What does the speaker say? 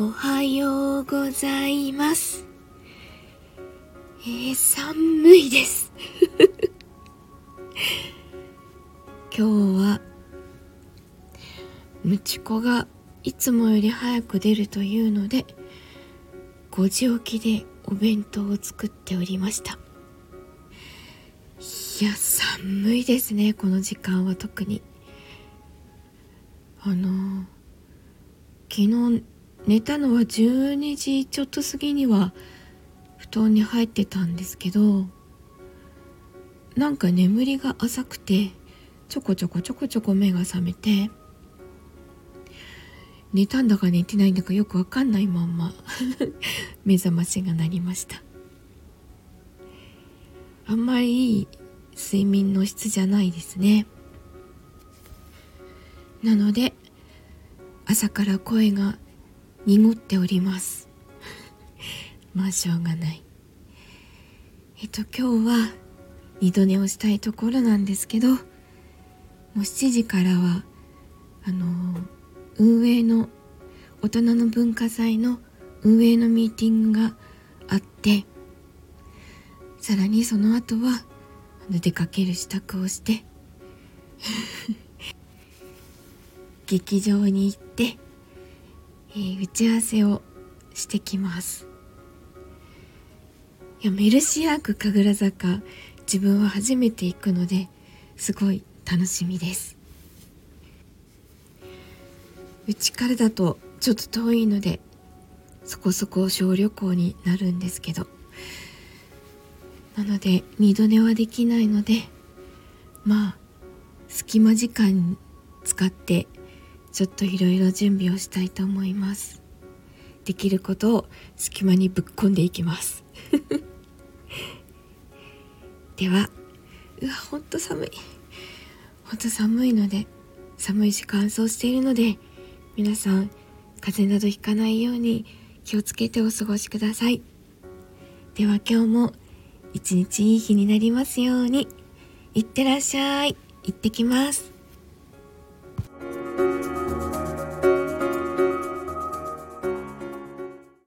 おはようございます。えー、寒いです。今日は、ムチコがいつもより早く出るというので、5時起きでお弁当を作っておりました。いや、寒いですね、この時間は特に。あの昨日寝たのは12時ちょっと過ぎには布団に入ってたんですけどなんか眠りが浅くてちょこちょこちょこちょこ目が覚めて寝たんだか寝てないんだかよくわかんないまんま 目覚ましが鳴りました。あんまりいい睡眠の質じゃないですね。なので朝から声が濁っております。まあしょうがない。えっと今日は二度寝をしたいところなんですけどもう7時からはあの運営の大人の文化祭の運営のミーティングがあってさらにその後は出かける支度をして 劇場に行って、えー、打ち合わせをしてきます。いやメルシアーク神楽坂自分は初めて行くのですごい楽しみです。うちからだとちょっと遠いのでそこそこ小旅行になるんですけど。なので二度寝はできないのでまあ隙間時間使ってちょっといろいろ準備をしたいと思います。できることを隙間にぶっ込んでいきます。ではうわほんと寒い。ほんと寒いので寒いし乾燥しているので皆さん風邪などひかないように気をつけてお過ごしください。では今日も一日いい日になりますように。いってらっしゃい。行ってきます。